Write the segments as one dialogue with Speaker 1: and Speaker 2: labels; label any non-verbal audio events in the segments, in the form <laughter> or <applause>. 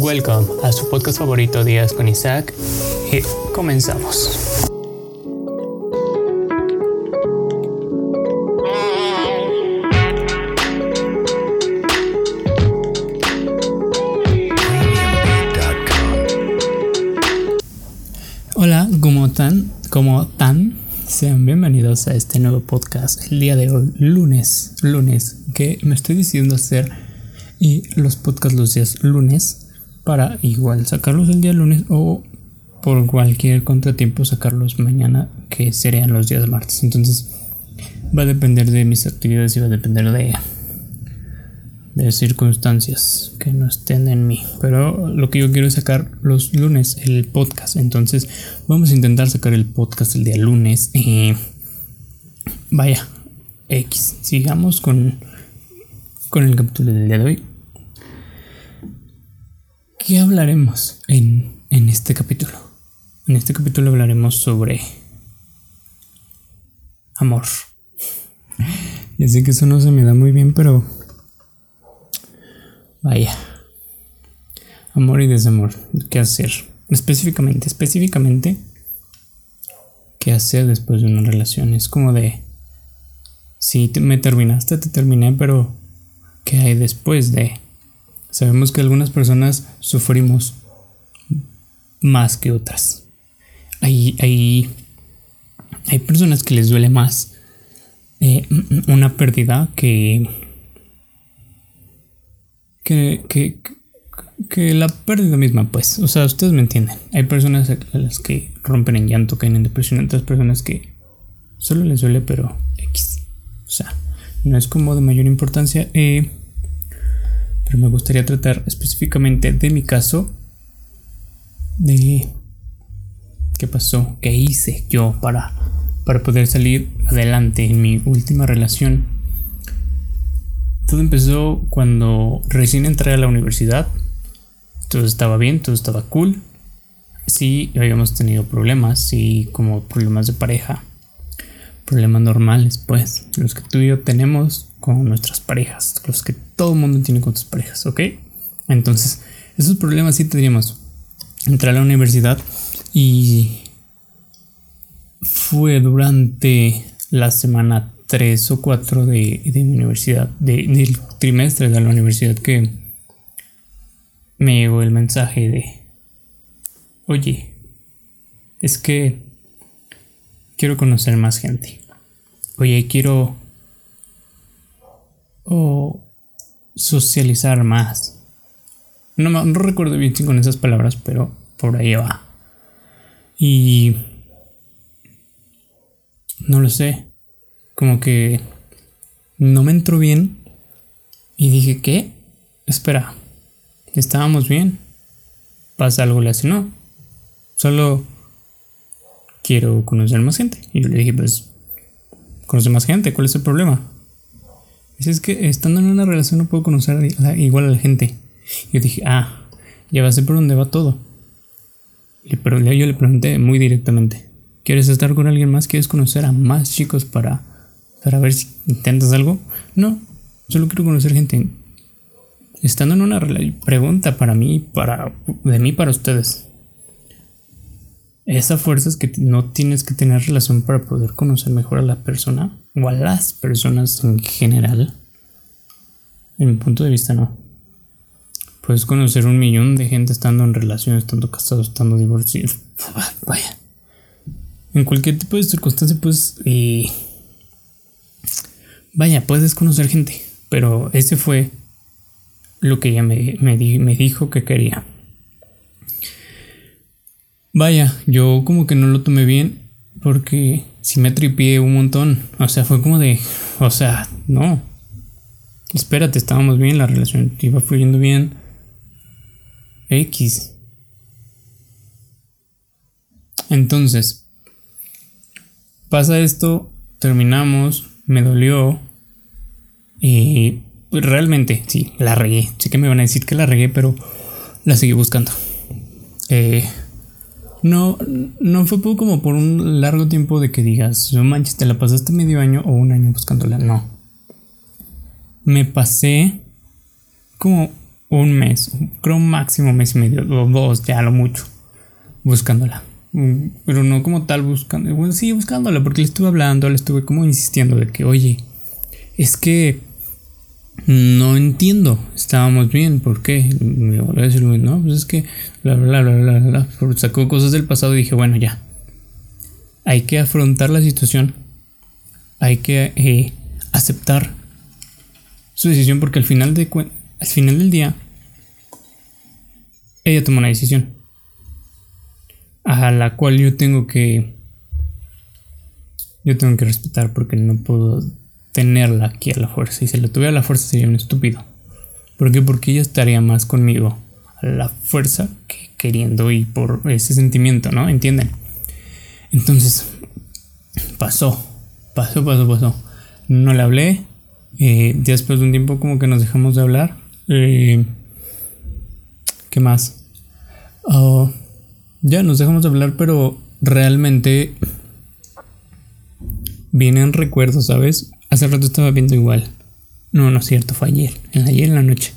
Speaker 1: Welcome a su podcast favorito Días con Isaac y comenzamos. Hola, ¿cómo están? ¿Cómo están? Sean bienvenidos a este nuevo podcast el día de hoy, lunes, lunes, que me estoy decidiendo hacer y los podcasts los días lunes para igual sacarlos el día lunes o por cualquier contratiempo sacarlos mañana que serían los días martes. Entonces va a depender de mis actividades y va a depender de de circunstancias que no estén en mí. Pero lo que yo quiero es sacar los lunes el podcast. Entonces vamos a intentar sacar el podcast el día lunes. y vaya, X. Sigamos con, con el capítulo del día de hoy. ¿Qué hablaremos en, en este capítulo? En este capítulo hablaremos sobre amor. Ya sé que eso no se me da muy bien, pero Vaya. Amor y desamor. ¿Qué hacer? Específicamente, específicamente, ¿qué hacer después de una relación? Es como de, si me terminaste, te terminé, pero ¿qué hay después de? Sabemos que algunas personas sufrimos más que otras. Hay, hay, hay personas que les duele más eh, una pérdida que que, que, la pérdida misma, pues. O sea, ustedes me entienden. Hay personas a las que rompen en llanto, caen en depresión, otras personas que solo les duele, pero X. O sea, no es como de mayor importancia. Eh, pero me gustaría tratar específicamente de mi caso. De qué pasó, qué hice yo para, para poder salir adelante en mi última relación todo empezó cuando recién entré a la universidad. Todo estaba bien, todo estaba cool. Sí, habíamos tenido problemas, sí, como problemas de pareja. Problemas normales, pues, los que tú y yo tenemos con nuestras parejas, los que todo el mundo tiene con sus parejas, ¿ok? Entonces, esos problemas sí tendríamos. Entré a la universidad y fue durante la semana tres o cuatro de, de mi universidad, de, del trimestre de la universidad que me llegó el mensaje de, oye, es que quiero conocer más gente. Oye, quiero o socializar más. No, no recuerdo bien con esas palabras, pero por ahí va. Y no lo sé como que no me entró bien y dije, ¿qué? Espera, estábamos bien. Pasa algo, le no. Solo quiero conocer más gente. Y yo le dije, pues, conocer más gente, ¿cuál es el problema? Dice, es que estando en una relación no puedo conocer igual a la gente. Yo dije, ah, ya va a ser por dónde va todo. Pero yo le pregunté muy directamente, ¿quieres estar con alguien más? ¿Quieres conocer a más chicos para para ver si intentas algo. No, solo quiero conocer gente. Estando en una pregunta para mí, para de mí para ustedes. Esa fuerza es que no tienes que tener relación para poder conocer mejor a la persona o a las personas en general. En mi punto de vista, no. Puedes conocer un millón de gente estando en relación, estando casado, estando divorciado. <laughs> Vaya. En cualquier tipo de circunstancia, pues. Y vaya, puedes conocer gente, pero ese fue lo que ella me, me, dijo que quería. Vaya, yo como que no lo tomé bien porque si me tripié un montón. O sea, fue como de, o sea, no. Espérate, estábamos bien, la relación iba fluyendo bien. X. Entonces, pasa esto, terminamos, me dolió, y pues, realmente, sí, la regué. Sí que me van a decir que la regué, pero la seguí buscando. Eh, no, no fue como por un largo tiempo de que digas, no manches, te la pasaste medio año o un año buscándola. No. Me pasé como un mes, creo un máximo mes y medio, o dos, ya lo mucho, buscándola. Pero no como tal buscando, bueno, sí, buscándola, porque le estuve hablando, le estuve como insistiendo de que, oye, es que no entiendo, estábamos bien, ¿por qué? Me volvió a decir, no, pues es que, bla, bla, bla, bla, bla, sacó cosas del pasado y dije, bueno, ya, hay que afrontar la situación, hay que eh, aceptar su decisión, porque al final, de, al final del día, ella tomó una decisión, a la cual yo tengo que, yo tengo que respetar, porque no puedo tenerla aquí a la fuerza. Y si la tuviera a la fuerza sería un estúpido. ¿Por qué? Porque ella estaría más conmigo a la fuerza que queriendo y por ese sentimiento, ¿no? ¿Entienden? Entonces, pasó, pasó, pasó, pasó. No le hablé. Eh, después de un tiempo como que nos dejamos de hablar. Eh, ¿Qué más? Oh, ya nos dejamos de hablar, pero realmente vienen recuerdos, ¿sabes? Hace rato estaba viendo igual. No, no es cierto, fue ayer. Ayer en la noche.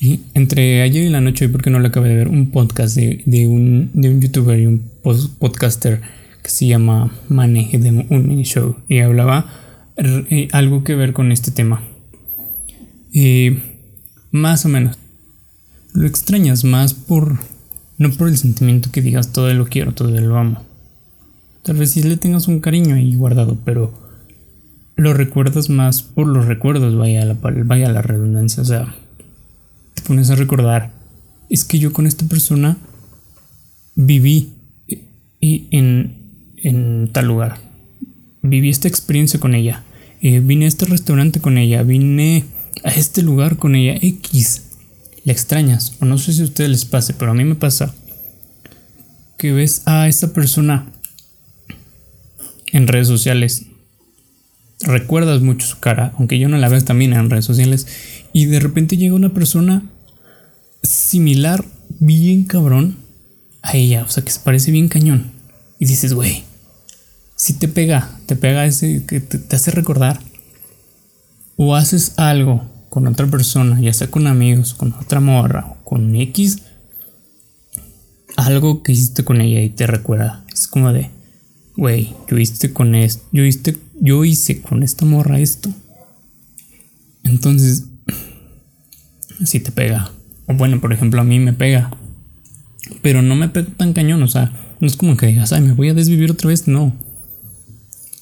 Speaker 1: Y entre ayer y la noche, porque no lo acabé de ver, un podcast de, un, de un youtuber y un podcaster que se llama Maneje de un mini show. Y hablaba eh, algo que ver con este tema. Y más o menos. Lo extrañas más por. No por el sentimiento que digas todo lo quiero, todo lo amo. Tal vez si le tengas un cariño ahí guardado, pero lo recuerdas más por los recuerdos, vaya la, vaya la redundancia, o sea, te pones a recordar, es que yo con esta persona viví y en, en tal lugar, viví esta experiencia con ella, eh, vine a este restaurante con ella, vine a este lugar con ella, X, la extrañas, o no sé si a ustedes les pase, pero a mí me pasa que ves a esta persona en redes sociales recuerdas mucho su cara, aunque yo no la veo también en redes sociales, y de repente llega una persona similar, bien cabrón, a ella, o sea, que se parece bien cañón, y dices, güey, si te pega, te pega ese que te, hace recordar, o haces algo con otra persona, ya sea con amigos, con otra morra, o con X, algo que hiciste con ella y te recuerda, es como de, güey, yo hice con esto, yo hice yo hice con esta morra esto. Entonces, si te pega. O bueno, por ejemplo, a mí me pega. Pero no me pega tan cañón, o sea, no es como que digas, ay, me voy a desvivir otra vez, no.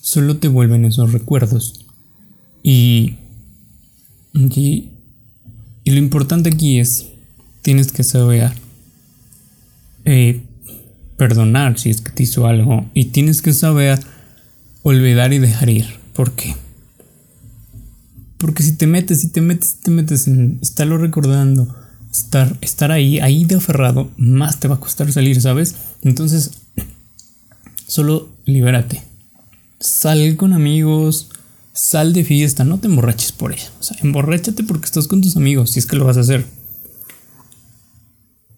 Speaker 1: Solo te vuelven esos recuerdos. Y, y, y lo importante aquí es, tienes que saber eh, perdonar si es que te hizo algo. Y tienes que saber olvidar y dejar ir. ¿Por qué? Porque si te metes, si te metes, si te metes en estarlo recordando, estar, estar ahí, ahí de aferrado, más te va a costar salir, ¿sabes? Entonces, <clears throat> solo libérate. Sal con amigos, sal de fiesta, no te emborraches por eso. O sea, emborráchate porque estás con tus amigos, si es que lo vas a hacer.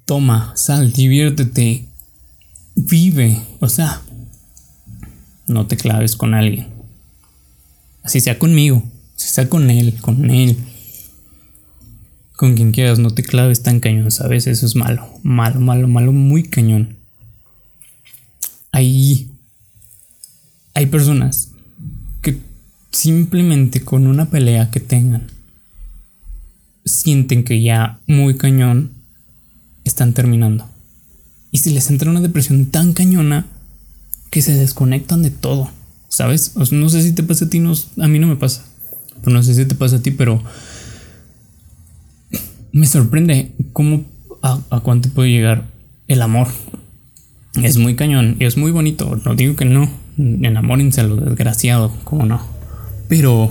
Speaker 1: Toma, sal, diviértete, vive. O sea, no te claves con alguien. Así sea conmigo, si sea con él, con él, con quien quieras, no te claves tan cañón, ¿sabes? Eso es malo, malo, malo, malo, muy cañón. Hay, hay personas que simplemente con una pelea que tengan, sienten que ya muy cañón están terminando. Y si les entra una depresión tan cañona, que se desconectan de todo, ¿sabes? no sé si te pasa a ti, a mí no me pasa. Pero no sé si te pasa a ti, pero me sorprende cómo a, a cuánto puede llegar el amor. Es muy cañón y es muy bonito. No digo que no. Enamórense a lo desgraciado, como no. Pero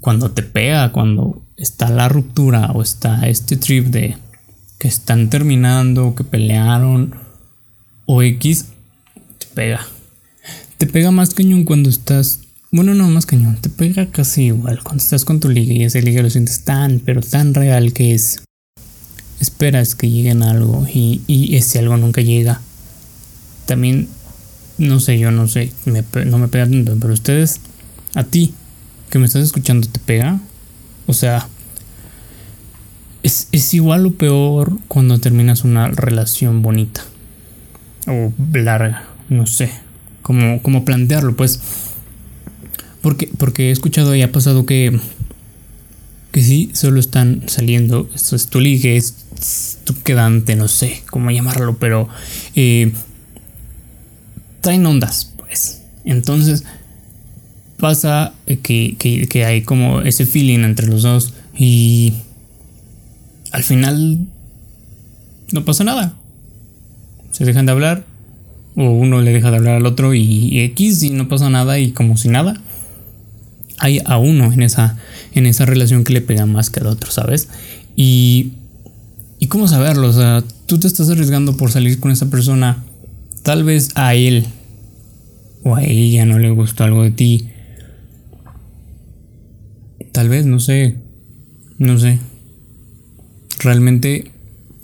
Speaker 1: cuando te pega, cuando está la ruptura o está este trip de que están terminando, que pelearon o X, te pega. Te pega más cañón cuando estás. Bueno, no más cañón, te pega casi igual cuando estás con tu liga y ese liga lo sientes tan, pero tan real que es. Esperas que lleguen algo y, ese algo nunca llega. También, no sé, yo no sé, no me pega tanto, pero ustedes, a ti que me estás escuchando, ¿te pega? O sea, es igual o peor cuando terminas una relación bonita o larga, no sé, cómo, cómo plantearlo, pues. Porque, porque he escuchado y ha pasado que, que sí, solo están saliendo, esto es tu ligue, tu quedante, no sé cómo llamarlo, pero eh, traen ondas, pues. Entonces pasa que, que hay como ese feeling entre los dos y al final no pasa nada. Se dejan de hablar o uno le deja de hablar al otro y, X y no pasa nada y como si nada. Hay a uno en esa, en esa relación que le pega más que al otro, ¿sabes? Y, y cómo saberlo, o sea, tú te estás arriesgando por salir con esa persona. Tal vez a él o a ella no le gustó algo de ti. Tal vez, no sé. No sé. Realmente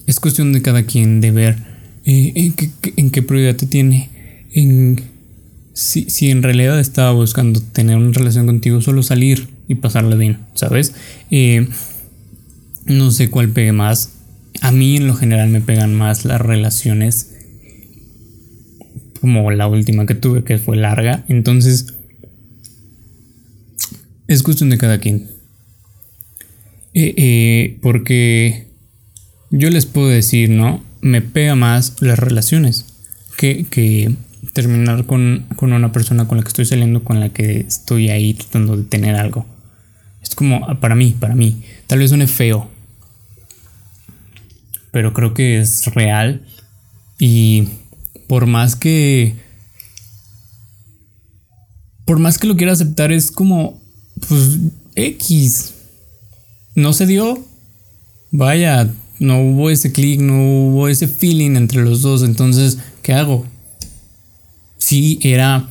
Speaker 1: es cuestión de cada quien de ver eh, en, qué, prioridad te tiene. En, si, si, en realidad estaba buscando tener una relación contigo, solo salir y pasarla bien, ¿sabes? Eh, no sé cuál pegue más. A mí en lo general me pegan más las relaciones como la última que tuve que fue larga. Entonces es cuestión de cada quien. Eh, porque yo les puedo decir, ¿no? Me pega más las relaciones que, que terminar con, con, una persona con la que estoy saliendo, con la que estoy ahí tratando de tener algo. Es como, ah, para mí, para mí, tal vez suene feo, pero creo que es real y por más que... Por más que lo quiera aceptar, es como, pues, X. No se dio. Vaya, no hubo ese clic, no hubo ese feeling entre los dos. Entonces, ¿qué hago? Sí, era.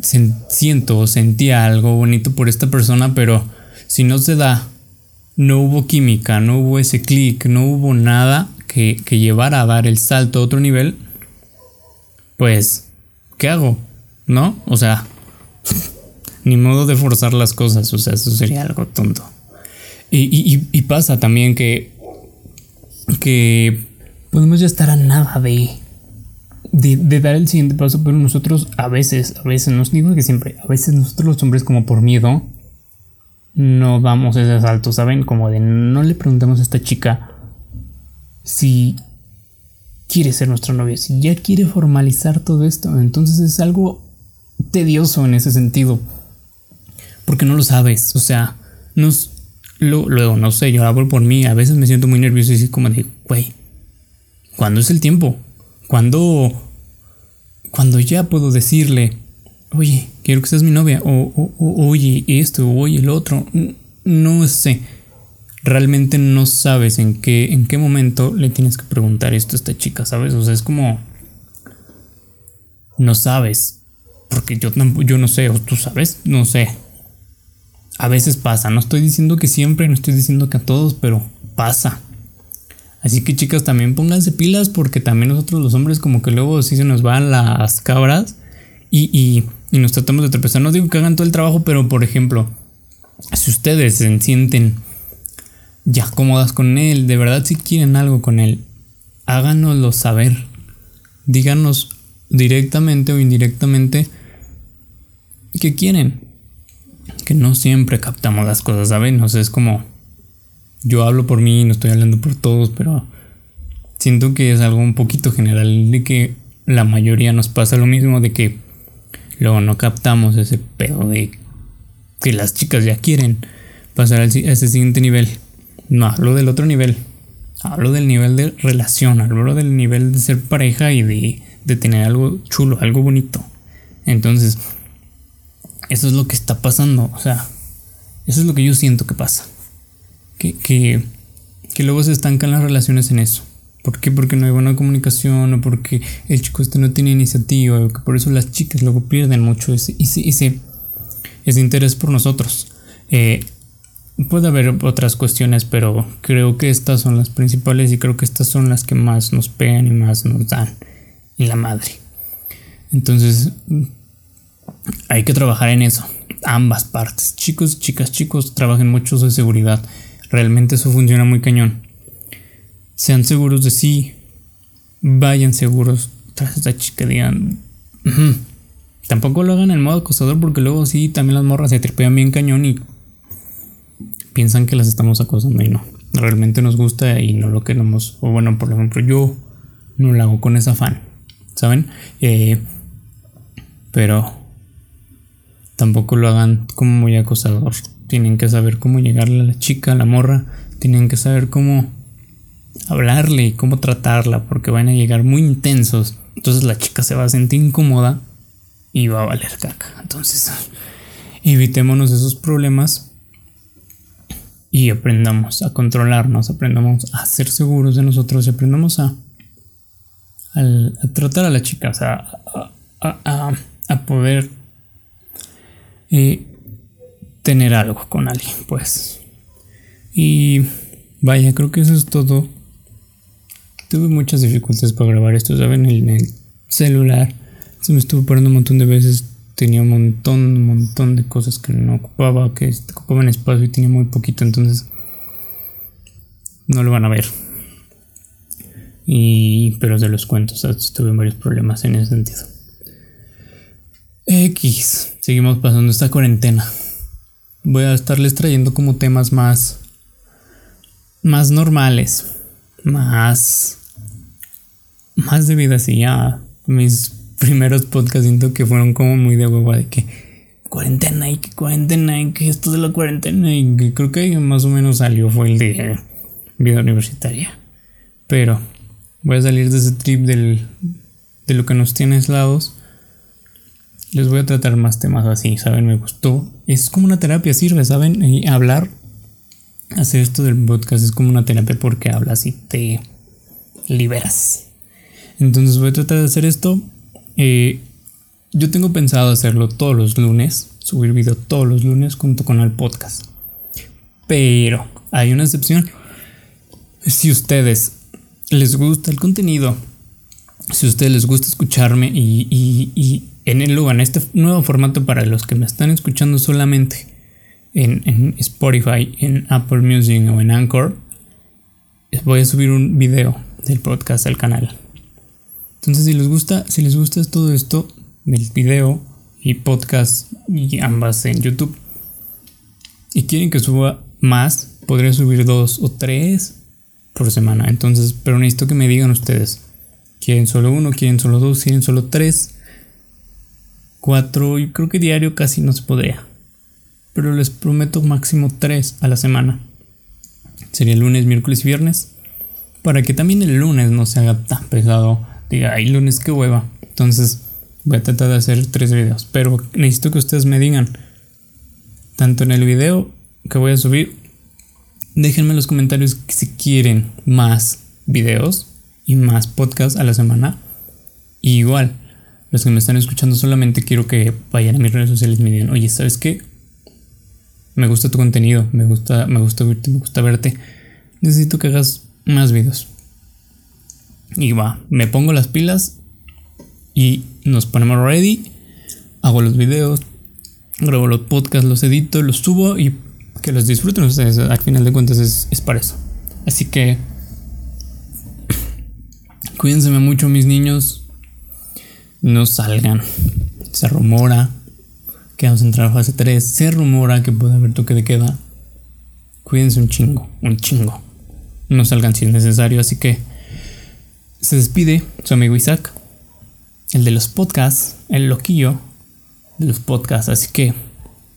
Speaker 1: Siento, sentía algo bonito por esta persona, pero si no se da, no hubo química, no hubo ese clic, no hubo nada que, que llevara a dar el salto a otro nivel, pues, ¿qué hago? ¿No? O sea, <laughs> ni modo de forzar las cosas, o sea, eso sería algo tonto. Y, y, y pasa también que que podemos ya estar a nada de, de, dar el siguiente paso, pero nosotros a veces, a veces, no digo que siempre, a veces nosotros los hombres como por miedo no damos ese salto, ¿saben? Como de no le preguntamos a esta chica si quiere ser nuestra novia, si ya quiere formalizar todo esto, entonces es algo tedioso en ese sentido, porque no lo sabes, o sea, nos, Luego, no sé, yo hablo por mí, a veces me siento muy nervioso y así como de, güey, ¿cuándo es el tiempo? ¿Cuándo, cuando ya puedo decirle, oye, quiero que seas mi novia? O, oye, esto, o oye, el otro. No sé. Realmente no sabes en qué, en qué momento le tienes que preguntar esto a esta chica, ¿sabes? O sea, es como... No sabes. Porque yo, yo no sé, o tú sabes, no sé a veces pasa. No estoy diciendo que siempre, no estoy diciendo que a todos, pero pasa. Así que chicas, también pónganse pilas porque también nosotros los hombres como que luego sí se nos van las cabras y, y, y nos tratamos de tropezar. No digo que hagan todo el trabajo, pero por ejemplo, si ustedes se sienten ya cómodas con él, de verdad si quieren algo con él, háganoslo saber. Díganos directamente o indirectamente qué quieren que no siempre captamos las cosas, ¿saben? O sea, es como, yo hablo por mí, no estoy hablando por todos, pero siento que es algo un poquito general de que la mayoría nos pasa lo mismo, de que luego no captamos ese pedo de que las chicas ya quieren pasar a ese siguiente nivel. No hablo del otro nivel, hablo del nivel de relación, hablo del nivel de ser pareja y de, de tener algo chulo, algo bonito. Entonces, eso es lo que está pasando. O sea, eso es lo que yo siento que pasa. Que, que, que luego se estancan las relaciones en eso. ¿Por qué? Porque no hay buena comunicación o porque el chico este no tiene iniciativa o que por eso las chicas luego pierden mucho ese, ese, ese, interés por nosotros. Eh, puede haber otras cuestiones, pero creo que estas son las principales y creo que estas son las que más nos pegan y más nos dan en la madre. Entonces, hay que trabajar en eso. Ambas partes. Chicos, chicas, chicos, trabajen mucho de seguridad. Realmente eso funciona muy cañón. Sean seguros de sí. Vayan seguros tras esta chica. Digan. Tampoco lo hagan en modo acosador porque luego sí, también las morras se tripean bien cañón y piensan que las estamos acosando y no. Realmente nos gusta y no lo queremos. O bueno, por ejemplo, yo no lo hago con ese afán. ¿Saben? Eh, pero tampoco lo hagan como muy acosador. Tienen que saber cómo llegarle a la chica, a la morra. Tienen que saber cómo hablarle y cómo tratarla porque van a llegar muy intensos. Entonces la chica se va a sentir incómoda y va a valer caca. Entonces, evitémonos esos problemas y aprendamos a controlarnos, aprendamos a ser seguros de nosotros y aprendamos a, a, tratar a la chica, o sea, a, a poder eh, tener algo con alguien, pues. Y vaya, creo que eso es todo. Tuve muchas dificultades para grabar esto, ¿saben? En el celular se me estuvo parando un montón de veces. Tenía un montón, un montón de cosas que no ocupaba, que ocupaban espacio y tenía muy poquito, entonces no lo van a ver. Y, pero se los cuento, o sea, tuve varios problemas en ese sentido. X, seguimos pasando esta cuarentena. Voy a estarles trayendo como temas más más normales, más más de vida así ya mis primeros podcasts siento que fueron como muy de hueva de que cuarentena y que cuarentena y que esto de la cuarentena y que creo que más o menos salió fue el de vida universitaria. Pero voy a salir de ese trip del, de lo que nos tiene aislados. Les voy a tratar más temas así, ¿saben? Me gustó. Es como una terapia, sirve, ¿saben? Y hablar, hacer esto del podcast es como una terapia porque hablas y te liberas. Entonces voy a tratar de hacer esto eh, yo tengo pensado hacerlo todos los lunes, subir video todos los lunes junto con el podcast. Pero hay una excepción. Si ustedes les gusta el contenido, si a ustedes les gusta escucharme y, en el lugar, en este nuevo formato para los que me están escuchando solamente en, en Spotify, en Apple Music o en Anchor, voy a subir un video del podcast al canal. Entonces, si les gusta, si les gusta todo esto del video y podcast y ambas en YouTube y quieren que suba más, podría subir dos o tres por semana. Entonces, pero necesito que me digan ustedes. ¿Quieren solo uno? ¿Quieren solo dos? ¿Quieren solo tres? Cuatro, y creo que diario casi no se podría. Pero les prometo máximo tres a la semana. Sería lunes, miércoles y viernes. Para que también el lunes no se haga tan pesado diga, ay, lunes, qué hueva. Entonces voy a tratar de hacer tres videos. Pero necesito que ustedes me digan, tanto en el video que voy a subir, déjenme en los comentarios si quieren más videos y más podcasts a la semana. igual, los que me están escuchando solamente quiero que vayan a mis redes sociales y me digan, oye, ¿sabes qué? Me gusta tu contenido, me gusta, me gusta verte, me gusta verte. Necesito que hagas más videos. Y va, me pongo las pilas y nos ponemos ready. Hago los videos, grabo los podcasts, los edito, los subo y que los disfruten ustedes. Al final de cuentas es, para eso. Así que cuídense mucho mis niños. No salgan. Se rumora que vamos a entrar a fase 3. Se rumora que puede haber toque de queda. Cuídense un chingo, un chingo. No salgan si es necesario, así que se despide su amigo Isaac, el de los podcasts, el loquillo de los podcasts. Así que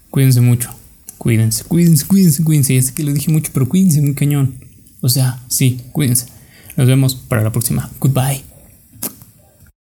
Speaker 1: cuídense mucho. Cuídense, cuídense, cuídense, cuídense. Es que lo dije mucho, pero cuídense un cañón. O sea, sí, cuídense. Nos vemos para la próxima. Goodbye.